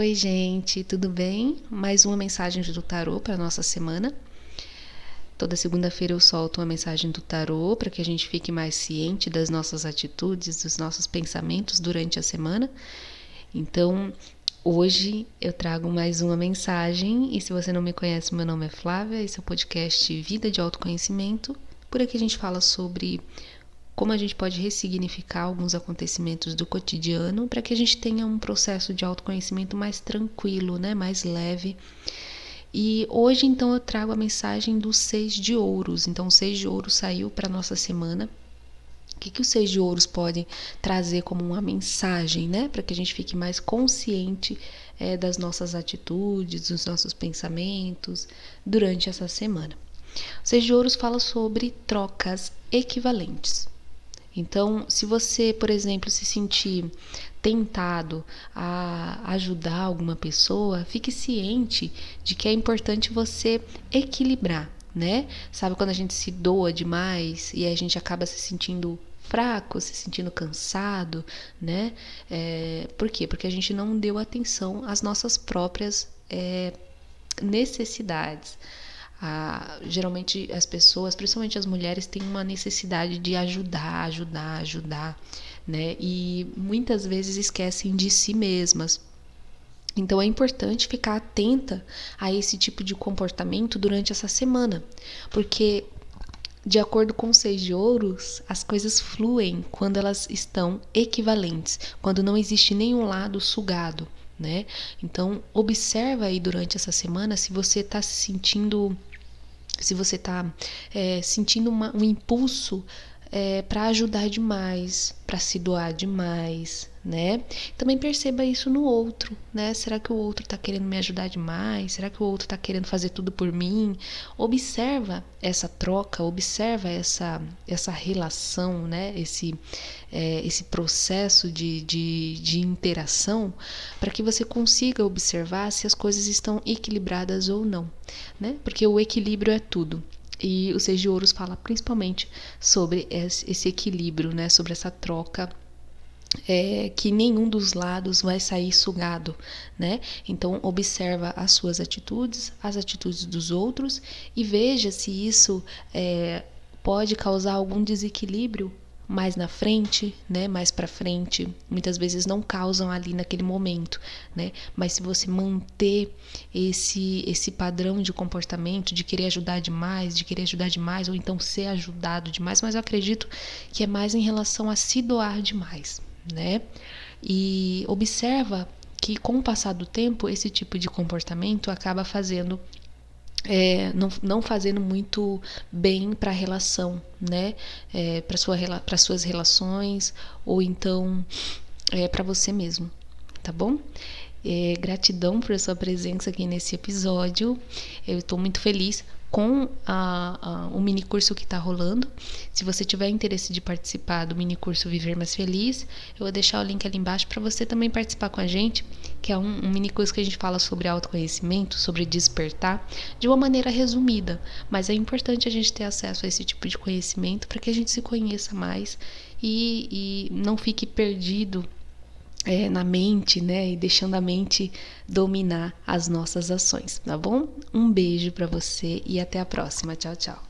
Oi, gente, tudo bem? Mais uma mensagem do tarô para nossa semana. Toda segunda-feira eu solto uma mensagem do tarô para que a gente fique mais ciente das nossas atitudes, dos nossos pensamentos durante a semana. Então, hoje eu trago mais uma mensagem e se você não me conhece, meu nome é Flávia, esse é o podcast Vida de Autoconhecimento. Por aqui a gente fala sobre como a gente pode ressignificar alguns acontecimentos do cotidiano para que a gente tenha um processo de autoconhecimento mais tranquilo, né, mais leve. E hoje então eu trago a mensagem dos seis de ouros. Então o seis de ouros saiu para nossa semana. O que, que os seis de ouros podem trazer como uma mensagem, né? Para que a gente fique mais consciente é, das nossas atitudes, dos nossos pensamentos durante essa semana. O seis de ouros fala sobre trocas equivalentes. Então, se você, por exemplo, se sentir tentado a ajudar alguma pessoa, fique ciente de que é importante você equilibrar, né? Sabe quando a gente se doa demais e a gente acaba se sentindo fraco, se sentindo cansado, né? É, por quê? Porque a gente não deu atenção às nossas próprias é, necessidades. Geralmente as pessoas, principalmente as mulheres, têm uma necessidade de ajudar, ajudar, ajudar, né? E muitas vezes esquecem de si mesmas. Então é importante ficar atenta a esse tipo de comportamento durante essa semana, porque de acordo com os seis de ouros, as coisas fluem quando elas estão equivalentes, quando não existe nenhum lado sugado, né? Então observa aí durante essa semana se você está se sentindo se você está é, sentindo uma, um impulso é, para ajudar demais, para se doar demais, né? Também perceba isso no outro, né? Será que o outro está querendo me ajudar demais? Será que o outro está querendo fazer tudo por mim? Observa essa troca, observa essa essa relação, né? Esse é, esse processo de, de, de interação para que você consiga observar se as coisas estão equilibradas ou não, né? Porque o equilíbrio é tudo. E o Seis de Ouros fala principalmente sobre esse equilíbrio, né? Sobre essa troca é, que nenhum dos lados vai sair sugado, né? Então observa as suas atitudes, as atitudes dos outros e veja se isso é, pode causar algum desequilíbrio mais na frente, né, mais para frente, muitas vezes não causam ali naquele momento, né? Mas se você manter esse esse padrão de comportamento, de querer ajudar demais, de querer ajudar demais ou então ser ajudado demais, mas eu acredito que é mais em relação a se doar demais, né? E observa que com o passar do tempo esse tipo de comportamento acaba fazendo é, não, não fazendo muito bem para a relação, né? É, para sua, suas relações ou então é, para você mesmo, tá bom? É, gratidão por sua presença aqui nesse episódio. Eu estou muito feliz com a, a, o mini curso que está rolando. Se você tiver interesse de participar do mini curso Viver Mais Feliz, eu vou deixar o link ali embaixo para você também participar com a gente, que é um, um mini curso que a gente fala sobre autoconhecimento, sobre despertar, de uma maneira resumida. Mas é importante a gente ter acesso a esse tipo de conhecimento para que a gente se conheça mais e, e não fique perdido é, na mente, né? E deixando a mente dominar as nossas ações, tá bom? Um beijo para você e até a próxima. Tchau, tchau.